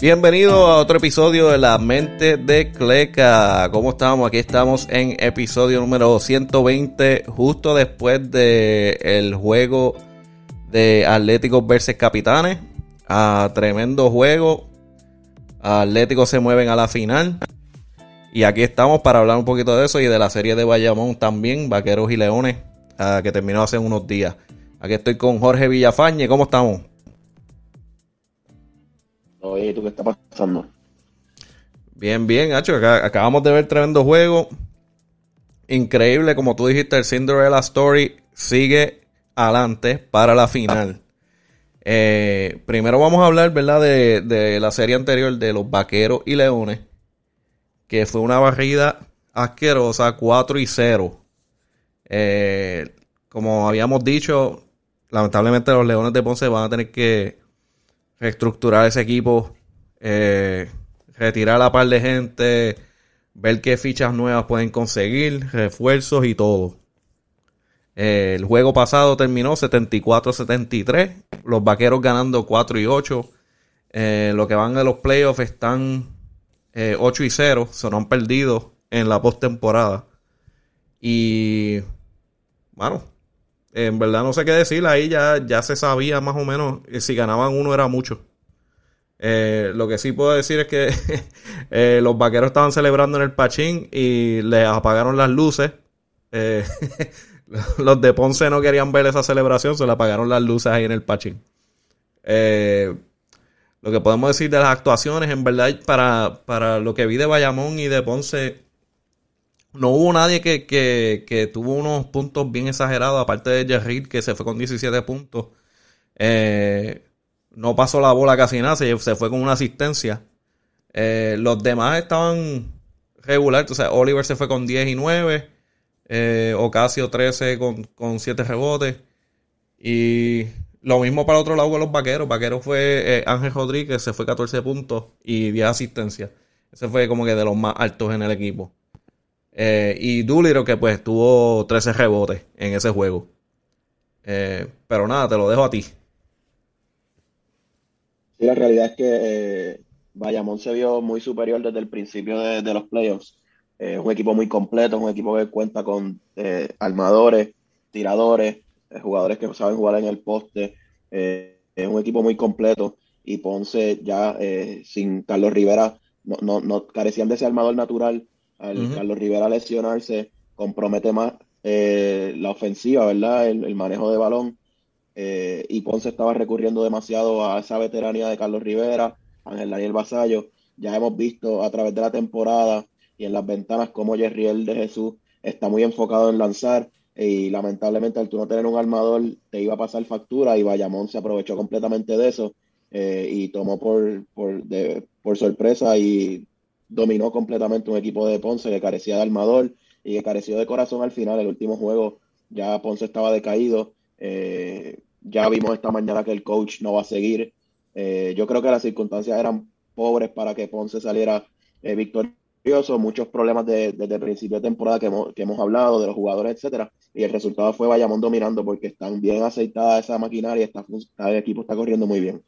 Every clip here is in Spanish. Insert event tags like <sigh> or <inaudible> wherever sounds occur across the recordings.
Bienvenido a otro episodio de La Mente de Cleca. ¿Cómo estamos? Aquí estamos en episodio número 120, justo después del el juego de Atléticos versus Capitanes. A tremendo juego. Atléticos se mueven a la final. Y aquí estamos para hablar un poquito de eso y de la serie de Bayamón también, Vaqueros y Leones, que terminó hace unos días. Aquí estoy con Jorge Villafañe. ¿Cómo estamos? Oye, ¿tú qué está pasando? Bien, bien, Hacho. Acabamos de ver tremendo juego. Increíble, como tú dijiste, el Cinderella Story sigue adelante para la final. Eh, primero vamos a hablar, ¿verdad? De, la serie anterior de los Vaqueros y Leones. Que fue una barrida asquerosa, 4 y 0. Eh, como habíamos dicho, lamentablemente los Leones de Ponce van a tener que reestructurar ese equipo, eh, retirar a par de gente, ver qué fichas nuevas pueden conseguir, refuerzos y todo. Eh, el juego pasado terminó 74-73, los vaqueros ganando 4 y 8. Eh, lo que van de los playoffs están 8 y 0, se han perdido en la postemporada. Y bueno, en verdad no sé qué decir, ahí ya, ya se sabía más o menos si ganaban uno era mucho. Eh, lo que sí puedo decir es que <laughs> eh, los vaqueros estaban celebrando en el Pachín y les apagaron las luces. Eh, <laughs> los de Ponce no querían ver esa celebración, se le apagaron las luces ahí en el Pachín. lo que podemos decir de las actuaciones, en verdad, para, para lo que vi de Bayamón y de Ponce, no hubo nadie que, tuvo unos puntos bien exagerados, aparte de Jerry, que se fue con 17 puntos. Eh, no pasó la bola casi nada, se, fue con una asistencia. Eh, los demás estaban regular, sea, Oliver se fue con 10 y 9, eh, Ocasio 13 con, con 7 rebotes. Y lo mismo para el otro lado con los vaqueros. Vaqueros fue Ángel Rodríguez, se fue 14 puntos y 10 asistencias. Ese fue como que de los más altos en el equipo. Eh, y Doolittle que pues tuvo 13 rebotes en ese juego. Eh, pero nada, te lo dejo a ti. Sí, la realidad es que eh, Bayamón se vio muy superior desde el principio de, los playoffs. es un equipo muy completo, un equipo que cuenta con armadores, tiradores, jugadores que saben jugar en el poste. es un equipo muy completo y Ponce ya sin Carlos Rivera no, no, no carecían de ese armador natural al Carlos Rivera lesionarse, compromete más eh, la ofensiva, ¿verdad? El, manejo de balón. Eh, y Ponce estaba recurriendo demasiado a esa veteranía de Carlos Rivera, Ángel Daniel Basallo. Ya hemos visto a través de la temporada y en las ventanas cómo Jerriel de Jesús está muy enfocado en lanzar y lamentablemente al tú no tener un armador te iba a pasar factura y Bayamón se aprovechó completamente de eso eh, y tomó por, por, por sorpresa y dominó completamente un equipo de Ponce que carecía de armador y que careció de corazón al final. El último juego ya Ponce estaba decaído. Eh, ya vimos esta mañana que el coach no va a seguir. Eh, yo creo que las circunstancias eran pobres para que Ponce saliera eh, victorioso. Muchos problemas desde el principio de temporada que hemos, que hemos hablado de los jugadores, etcétera. Y el resultado fue Bayamón dominando porque están bien aceitada esa maquinaria. Está, el equipo está corriendo muy bien.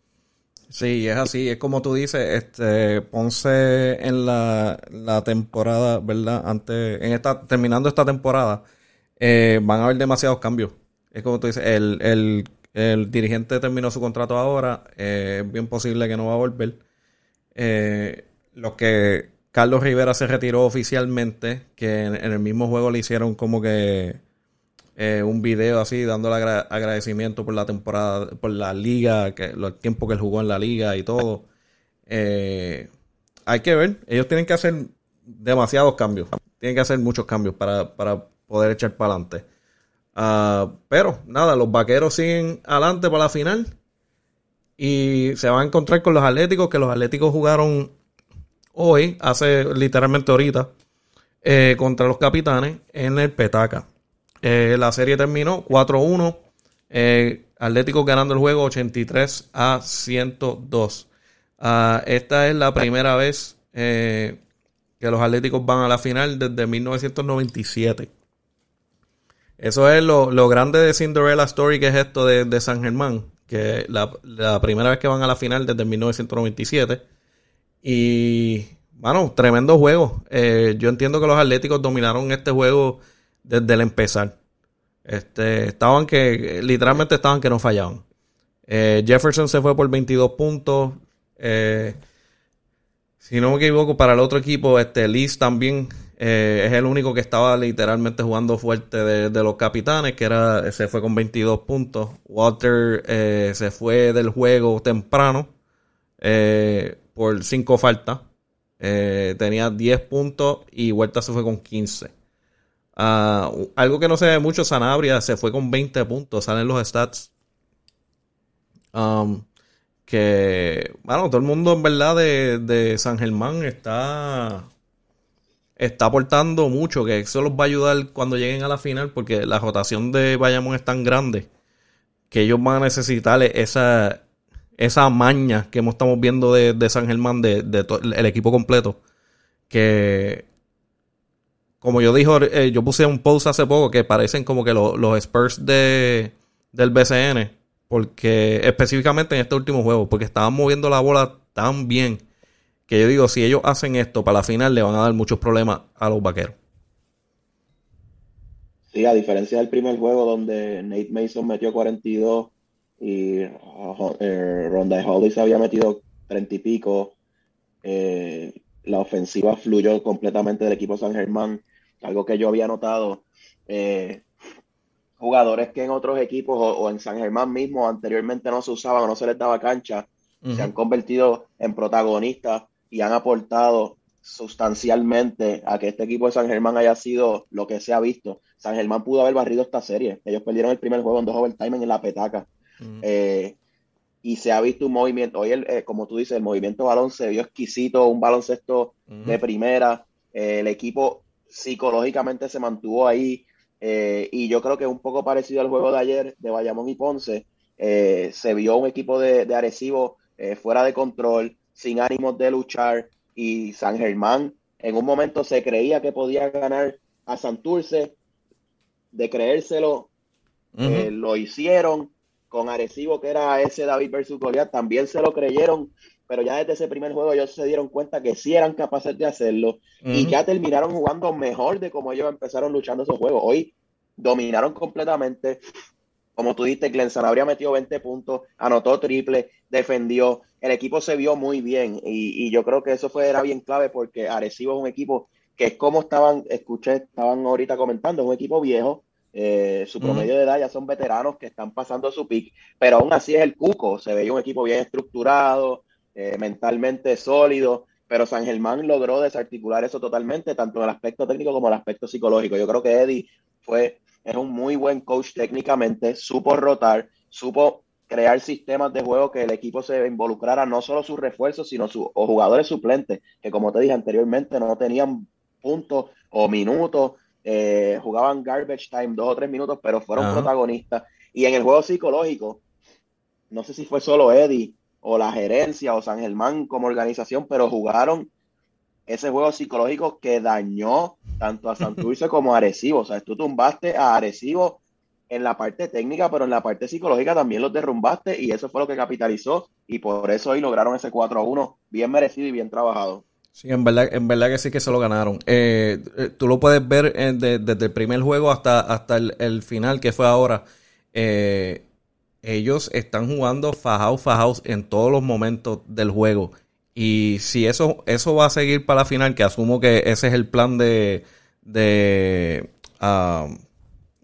Sí, es así, es como tú dices, este Ponce en la, temporada, ¿verdad? Antes, en esta, terminando esta temporada, eh, van a haber demasiados cambios. Es como tú dices, el, dirigente terminó su contrato ahora, eh, es bien posible que no va a volver. Eh, lo que Carlos Rivera se retiró oficialmente, que en el mismo juego le hicieron como que eh, un video así dándole agradecimiento por la temporada, por la liga, que, el tiempo que él jugó en la liga y todo. Eh, hay que ver, ellos tienen que hacer demasiados cambios, tienen que hacer muchos cambios para, poder echar para adelante. Ah, pero nada, los vaqueros siguen adelante para la final y se van a encontrar con los Atléticos, que los Atléticos jugaron hoy, hace literalmente ahorita, eh, contra los Capitanes en el Petaca. Eh, la serie terminó 4-1. Eh, Atlético ganando el juego 83 a 102. Ah, esta es la primera vez eh, que los Atléticos van a la final desde 1997. Eso es lo, grande de Cinderella Story, que es esto de, San Germán, que la, la, primera vez que van a la final desde 1997. Y, bueno, tremendo juego. Eh, yo entiendo que los Atléticos dominaron este juego desde el empezar. Este, estaban que, literalmente estaban que no fallaban. Eh, Jefferson se fue por 22 puntos. Eh, si no me equivoco, para el otro equipo, este también eh, es el único que estaba literalmente jugando fuerte de, los capitanes, que era se fue con 22 puntos. Walter se fue del juego temprano por 5 faltas. tenía 10 puntos y Vuelta se fue con 15. Ah, algo que no se ve mucho, Sanabria se fue con 20 puntos, salen los stats. Um, que, bueno, todo el mundo en verdad de, San Germán está, está aportando mucho, que eso los va a ayudar cuando lleguen a la final, porque la rotación de Bayamón es tan grande que ellos van a necesitar esa, esa maña que estamos viendo de, San Germán, de, el equipo completo, que como yo dijo, eh, yo puse un post hace poco que parecen como que los Spurs de, del BCN porque específicamente en este último juego, porque estaban moviendo la bola tan bien que yo digo, si ellos hacen esto para la final, le van a dar muchos problemas a los vaqueros. Sí, a diferencia del primer juego donde Nate Mason metió 42 y eh, Ronda Holly se había metido 30 y pico, eh, la ofensiva fluyó completamente del equipo San Germán, algo que yo había notado. Eh, jugadores que en otros equipos o, en San Germán mismo anteriormente no se usaban o no se les daba cancha, se han convertido en protagonistas y han aportado sustancialmente a que este equipo de San Germán haya sido lo que se ha visto. San Germán pudo haber barrido esta serie. Ellos perdieron el primer juego en dos overtime en la petaca. Eh, y se ha visto un movimiento. Hoy, eh, como tú dices, el movimiento balón se vio exquisito, un baloncesto de primera. Eh, el equipo psicológicamente se mantuvo ahí. Eh, y yo creo que un poco parecido al juego de ayer de Bayamón y Ponce. Eh, se vio un equipo de, de Arecibo eh, fuera de control, sin ánimos de luchar. Y San Germán en un momento se creía que podía ganar a Santurce. De creérselo, lo hicieron con Arecibo, que era ese David versus Goliath. También se lo creyeron pero ya desde ese primer juego ellos se dieron cuenta que sí eran capaces de hacerlo y ya terminaron jugando mejor de como ellos empezaron luchando esos juegos. Hoy dominaron completamente. Como tú dijiste, Glenn habría metido 20 puntos, anotó triple, defendió. El equipo se vio muy bien y, yo creo que eso fue, era bien clave porque Arecibo es un equipo que es como estaban, escuché, estaban ahorita comentando, es un equipo viejo, eh, su promedio de edad ya son veteranos que están pasando su pick, pero aún así es el cuco, se veía un equipo bien estructurado, eh, mentalmente sólido, pero San Germán logró desarticular eso totalmente, tanto en el aspecto técnico como en el aspecto psicológico. Yo creo que Eddie fue, es un muy buen coach técnicamente, supo rotar, supo crear sistemas de juego que el equipo se involucrara, no solo sus refuerzos, sino sus jugadores suplentes, que como te dije anteriormente, no tenían puntos o minutos, eh, jugaban garbage time dos o tres minutos, pero fueron protagonistas. Y en el juego psicológico, no sé si fue solo Eddie o la gerencia o San Germán como organización, pero jugaron ese juego psicológico que dañó tanto a Santurce <laughs> como a Arecibo. O sea, tú tumbaste a Arecibo en la parte técnica, pero en la parte psicológica también los derrumbaste y eso fue lo que capitalizó y por eso hoy lograron ese 4 a 1 bien merecido y bien trabajado. Sí, en verdad, en verdad que sí que se lo ganaron. Eh, eh, tú lo puedes ver eh, desde el primer juego hasta, hasta el, final que fue ahora. Ellos están jugando fajados, fajados en todos los momentos del juego. Y si eso, eso va a seguir para la final, que asumo que ese es el plan de, de ah,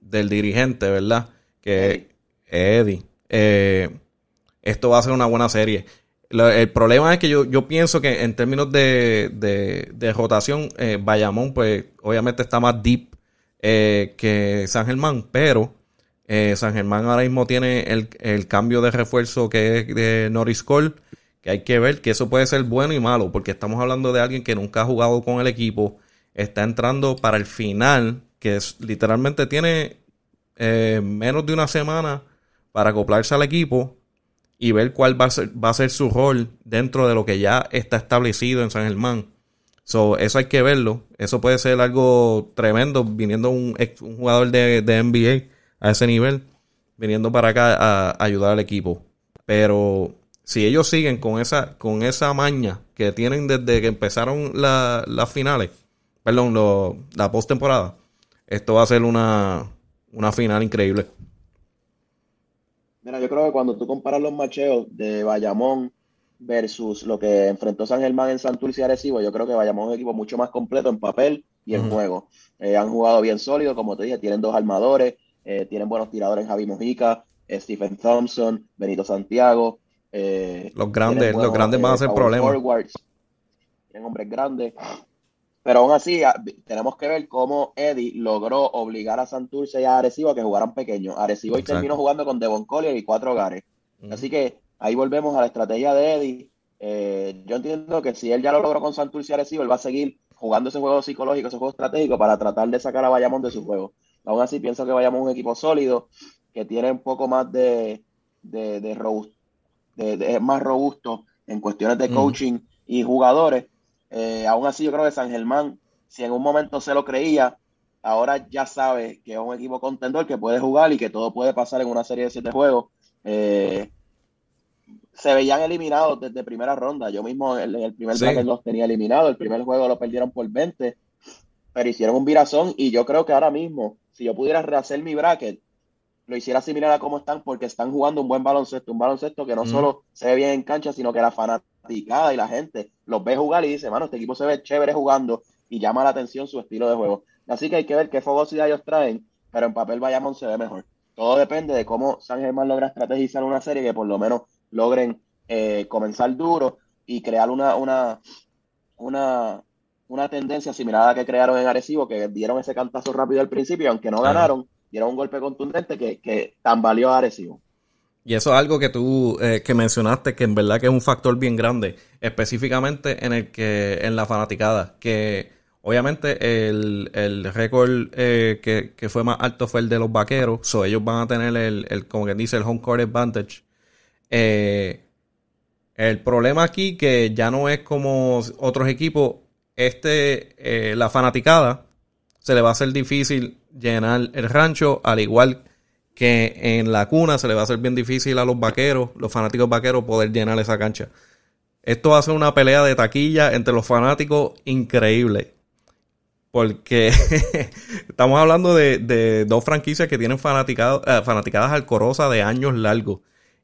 del dirigente, ¿verdad? Que Eddie. Esto va a ser una buena serie. El problema es que yo, yo pienso que en términos de, de, rotación, eh, Bayamón, pues obviamente está más deep eh, que San Germán, pero eh, San Germán ahora mismo tiene el, cambio de refuerzo que es de Norris Cole, que hay que ver que eso puede ser bueno y malo, porque estamos hablando de alguien que nunca ha jugado con el equipo, está entrando para el final, que literalmente tiene eh, menos de una semana para acoplarse al equipo y ver cuál va a, ser, va a ser su rol dentro de lo que ya está establecido en San Germán. So, eso hay que verlo. Eso puede ser algo tremendo viniendo un, un jugador de, de NBA a ese nivel, viniendo para acá a, ayudar al equipo. Pero si ellos siguen con esa, con esa maña que tienen desde que empezaron las finales, perdón, la postemporada, esto va a ser una, una final increíble. Mira, yo creo que cuando tú comparas los macheos de Bayamón versus lo que enfrentó San Germán en Santurce y Arecibo, yo creo que Bayamón es un equipo mucho más completo en papel y en juego. Eh, han jugado bien sólido, como te dije, tienen dos armadores, eh, tienen buenos tiradores Javi Mojica, eh, Stephen Thompson, Benito Santiago. los grandes, los grandes van a ser problemas. tienen hombres grandes. Pero aún así, ah, tenemos que ver cómo Eddie logró obligar a Santurce y a Arecibo a que jugaran pequeños. Arecibo hoy terminó jugando con Devon Collier y cuatro hogares. Así que ahí volvemos a la estrategia de Eddie. Eh, yo entiendo que si él ya lo logró con Santurce y Arecibo, él va a seguir jugando ese juego psicológico, ese juego estratégico para tratar de sacar a Bayamón de su juego. Aún así, pienso que Bayamón es un equipo sólido, que tiene un poco más de, de, de, más robusto en cuestiones de coaching y jugadores eh, aún así, yo creo que San Germán, si en un momento se lo creía, ahora ya sabe que es un equipo contendor que puede jugar y que todo puede pasar en una serie de siete juegos. Eh, se veían eliminados desde primera ronda. Yo mismo en el primer bracket los tenía eliminados. El primer juego lo perdieron por 20, pero hicieron un virazón. Y yo creo que ahora mismo, si yo pudiera rehacer mi bracket, lo hiciera similar a cómo están, porque están jugando un buen baloncesto. Un baloncesto que no solo se ve bien en cancha, sino que la fanática y la gente los ve jugar y dice, mano, este equipo se ve chévere jugando y llama la atención su estilo de juego. Así que hay que ver qué fogosidad ellos traen, pero en papel Bayamón se ve mejor. Todo depende de cómo San Germán logra estrategizar una serie que por lo menos logren eh, comenzar duro y crear una, una, una, una tendencia similar a la que crearon en Arecibo, que dieron ese cantazo rápido al principio, aunque no ganaron, dieron un golpe contundente que, que tambaleó a Arecibo. Y eso es algo que tú eh, que mencionaste, que en verdad que es un factor bien grande, específicamente en el que en la fanaticada, que obviamente el, el récord eh, que, fue más alto fue el de los vaqueros, so ellos van a tener el, el como quien dice, el home court advantage. Eh, el problema aquí que ya no es como otros equipos, este, la fanaticada se le va a hacer difícil llenar el rancho, al igual que que en la cuna se le va a hacer bien difícil a los vaqueros, los fanáticos vaqueros, poder llenar esa cancha. Esto va a ser una pelea de taquilla entre los fanáticos increíble. Porque <laughs> estamos hablando de, dos franquicias que tienen fanaticadas, eh, fanaticadas de años largos.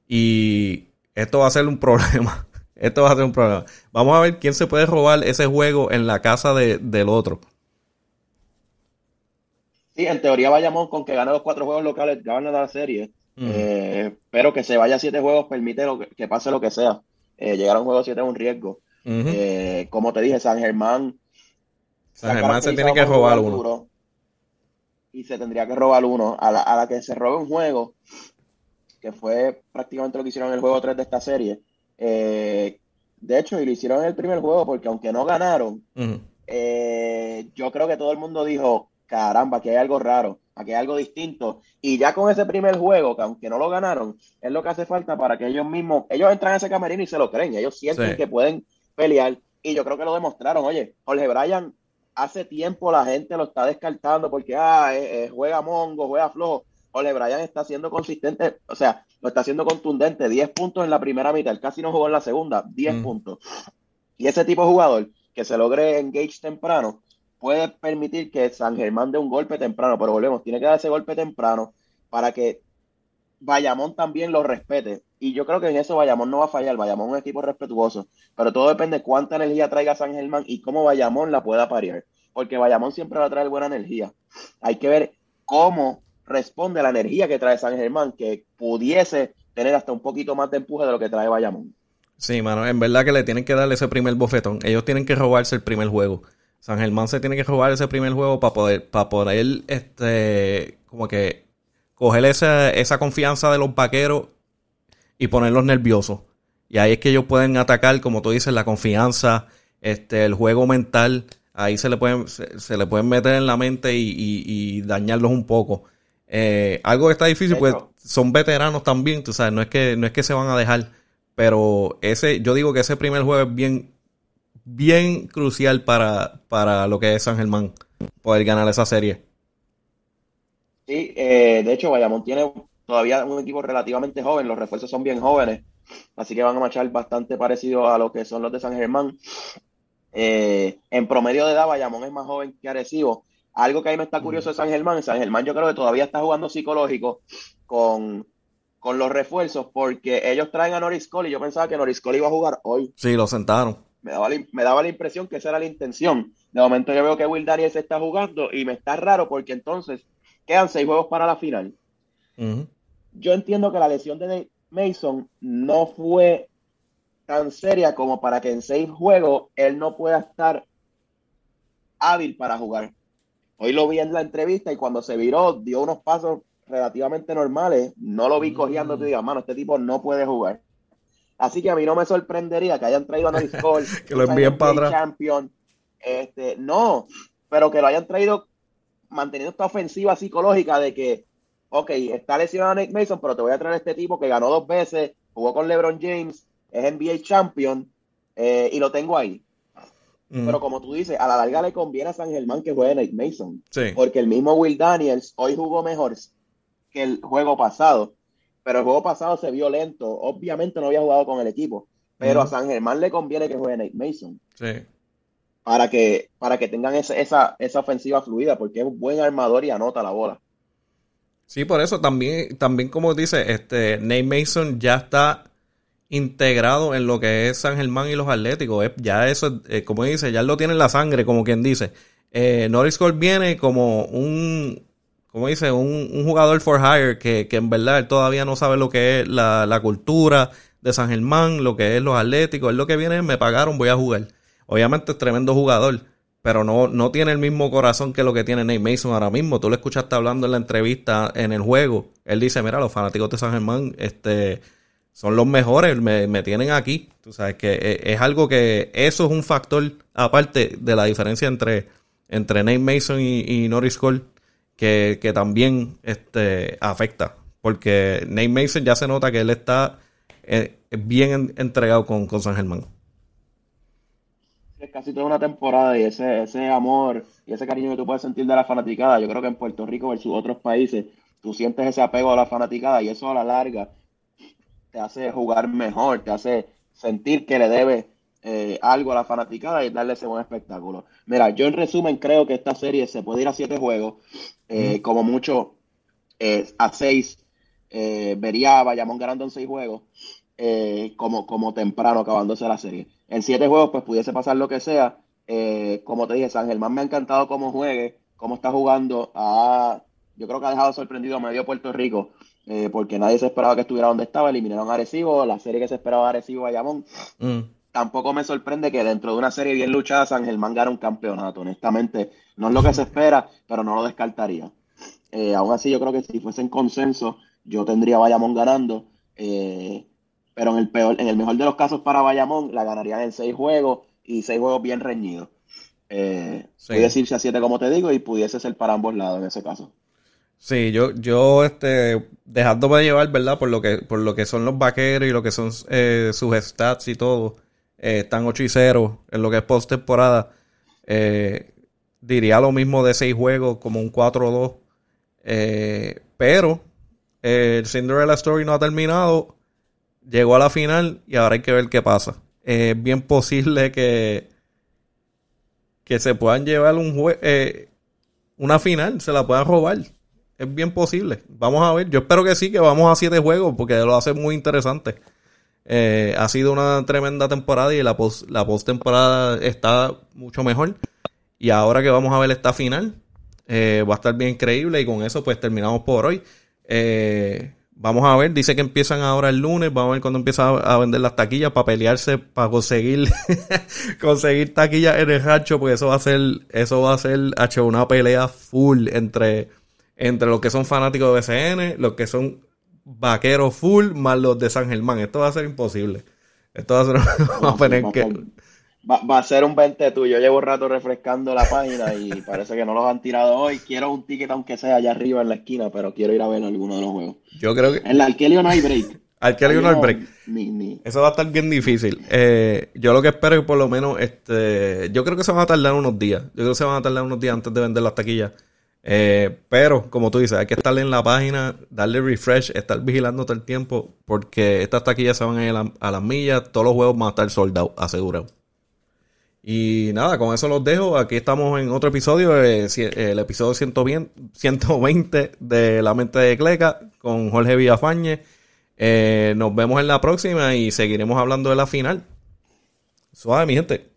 Y esto va a ser un <laughs> problema. Esto va a ser un problema. Vamos a ver quién se puede robar ese juego en la casa del otro. Sí, en teoría vayamos con que gane los cuatro juegos locales, gane la serie. Eh, pero que se vaya a siete juegos permite lo que, pase lo que sea. Eh, llegar a un juego siete es un riesgo. Eh, como te dije, San Germán. San Germán se tiene que robar uno. Y se tendría que robar uno. A la, a la, que se robe un juego, que fue prácticamente lo que hicieron en el juego 3 de esta serie. de hecho, y lo hicieron en el primer juego porque aunque no ganaron, yo creo que todo el mundo dijo, caramba, aquí hay algo raro, aquí hay algo distinto. Y ya con ese primer juego, que aunque no lo ganaron, es lo que hace falta para que ellos mismos, ellos entran a ese camerino y se lo creen, ellos sienten que pueden pelear. Y yo creo que lo demostraron. Oye, Jorge Bryan, hace tiempo la gente lo está descartando porque ah, eh, eh, juega mongo, juega flojo. Jorge Bryan está siendo consistente, o sea, lo está haciendo contundente. 10 puntos en la primera mitad, casi no jugó en la segunda, 10 mm. puntos. Y ese tipo de jugador que se logre engage temprano, puede permitir que San Germán dé un golpe temprano, pero volvemos, tiene que dar ese golpe temprano para que Bayamón también lo respete. Y yo creo que en eso Bayamón no va a fallar. Bayamón es un equipo respetuoso. Pero todo depende de cuánta energía traiga San Germán y cómo Bayamón la pueda parir. Porque Bayamón siempre va a traer buena energía. Hay que ver cómo responde la energía que trae San Germán, que pudiese tener hasta un poquito más de empuje de lo que trae Bayamón. Sí, mano, en verdad que le tienen que darle ese primer bofetón. Ellos tienen que robarse el primer juego. San Germán se tiene que robar ese primer juego para poder, para poder, este, como que coger esa, esa confianza de los vaqueros y ponerlos nerviosos. Y ahí es que ellos pueden atacar, como tú dices, la confianza, este, el juego mental. Ahí se le pueden, se, le pueden meter en la mente y, dañarlos un poco. Eh, algo que está difícil, pues son veteranos también, tú sabes, no es que, no es que se van a dejar. Pero ese, yo digo que ese primer juego es bien, bien crucial para, para lo que es San Germán, poder ganar esa serie. Sí, eh, de hecho, Bayamón tiene todavía un equipo relativamente joven, los refuerzos son bien jóvenes. así que van a marchar bastante parecido a lo que son los de San Germán. Eh, en promedio de edad, Bayamón es más joven que Arecibo. Algo que a mí me está curioso de San Germán, San Germán yo creo que todavía está jugando psicológico con, con los refuerzos porque ellos traen a Norris Cole y yo pensaba que Norris Cole iba a jugar hoy. Sí, lo sentaron. Me daba, la, me daba la impresión que esa era la intención. De momento yo veo que Will Daniels está jugando y me está raro porque entonces quedan seis juegos para la final. Yo entiendo que la lesión de Mason no fue tan seria como para que en seis juegos él no pueda estar hábil para jugar. Hoy lo vi en la entrevista y cuando se viró dio unos pasos relativamente normales. No lo vi mm. cogiendo, te digas, mano, este tipo no puede jugar. Así que a mí no me sorprendería que hayan traído a Norris <laughs> Cole, que lo envíen para atrás. Champion. Este, no, pero que lo hayan traído manteniendo esta ofensiva psicológica de que, ok, está lesionado Nick Mason, pero te voy a traer a este tipo que ganó dos veces, jugó con LeBron James, es NBA Champion eh, y lo tengo ahí. Mm. Pero como tú dices, a la larga le conviene a San Germán que juegue Nick Mason. Porque el mismo Will Daniels hoy jugó mejor que el juego pasado. Pero el juego pasado se vio lento. Obviamente no había jugado con el equipo. Pero a San Germán le conviene que juegue Nate Mason. Sí. Para que, para que tengan esa, esa, esa ofensiva fluida, porque es un buen armador y anota la bola. Sí, por eso también, también como dice, este, Nate Mason ya está integrado en lo que es San Germán y los Atléticos. Ya eso, eh, como dice, ya lo tiene en la sangre, como quien dice. Eh, Norris Cole viene como un, como dice, un, jugador for hire que, en verdad todavía no sabe lo que es la, cultura de San Germán, lo que es los Atléticos. Él lo que viene es, me pagaron, voy a jugar. Obviamente es tremendo jugador, pero no, no tiene el mismo corazón que lo que tiene Nate Mason ahora mismo. Tú lo escuchaste hablando en la entrevista en el juego. Él dice, mira, los fanáticos de San Germán, este son los mejores, me, tienen aquí. Tú sabes que e, es, algo que eso es un factor aparte de la diferencia entre, entre Nate Mason y, Norris Cole que, también este, afecta. Porque Nate Mason ya se nota que él está eh, bien entregado con, con San Germán. Es casi toda una temporada y ese, ese amor y ese cariño que tú puedes sentir de la fanaticada, yo creo que en Puerto Rico versus otros países, tú sientes ese apego a la fanaticada y eso a la larga te hace jugar mejor, te hace sentir que le debe eh, algo a la fanaticada y darle ese buen espectáculo. Mira, yo en resumen creo que esta serie se puede ir a siete juegos, eh, como mucho eh, a seis. vería a Bayamón ganando en seis juegos, como, como temprano acabándose la serie. En siete juegos, pues pudiese pasar lo que sea. como te dije, San Germán me ha encantado cómo juegue, cómo está jugando. Ah, yo creo que ha dejado sorprendido a medio Puerto Rico eh, porque nadie se esperaba que estuviera donde estaba, eliminaron a Arecibo, la serie que se esperaba Arecibo Bayamón. Mm. Tampoco me sorprende que dentro de una serie bien luchada San Germán gane un campeonato, honestamente. No es lo que se espera, pero no lo descartaría. Eh, aún así, yo creo que si fuese en consenso, yo tendría Bayamón ganando. Eh, pero en el peor, en el mejor de los casos para Bayamón, la ganaría en seis juegos y seis juegos bien reñidos. Eh, sí. Puede decirse a siete, como te digo, y pudiese ser para ambos lados en ese caso. Sí, yo, yo, este, dejándome llevar, ¿verdad? Por lo que, por lo que son los vaqueros y lo que son eh, sus stats y todo, eh, están 8 y 0 en lo que es post-temporada. Eh, diría lo mismo de 6 juegos, como un 4-2. pero el Cinderella Story no ha terminado. Llegó a la final y ahora hay que ver qué pasa. Es bien posible que, que se puedan llevar un una final, se la puedan robar es bien posible. Vamos a ver. Yo espero que sí, que vamos a siete juegos porque lo hace muy interesante. Eh, ha sido una tremenda temporada y la post, la temporada está mucho mejor. Y ahora que vamos a ver esta final, eh, va a estar bien increíble. Y con eso, pues terminamos por hoy. Eh, vamos a ver, dice que empiezan ahora el lunes. Vamos a ver cuando empieza a vender las taquillas para pelearse, para conseguir <laughs> conseguir taquillas en el hacho, porque eso va a ser, eso va a ser hecho una pelea full entre entre los que son fanáticos de BCN, los que son vaqueros full, más los de San Germán. Esto va a ser imposible. Esto va a ser, va, a ser un 20 tuyo. Llevo un rato refrescando la página y <laughs> parece que no los han tirado hoy. Quiero un ticket aunque sea allá arriba en la esquina, pero quiero ir a ver alguno de los juegos. Yo creo que... En la Arkelio no hay break. Arkelio no hay break. Eso va a estar bien difícil. Eh, yo lo que espero es que por lo menos, este, yo creo que se van a tardar unos días. Yo creo que se van a tardar unos días antes de vender las taquillas. Eh, pero, como tú dices, hay que estar en la página, darle refresh, estar vigilando todo el tiempo, porque estas taquillas se van a ir a, las millas, todos los juegos van a estar soldados, asegurados. Y nada, con eso los dejo. Aquí estamos en otro episodio, el episodio 120 de La Mente de Cleca con Jorge Villafañe. Eh, nos vemos en la próxima y seguiremos hablando de la final. Suave, mi gente.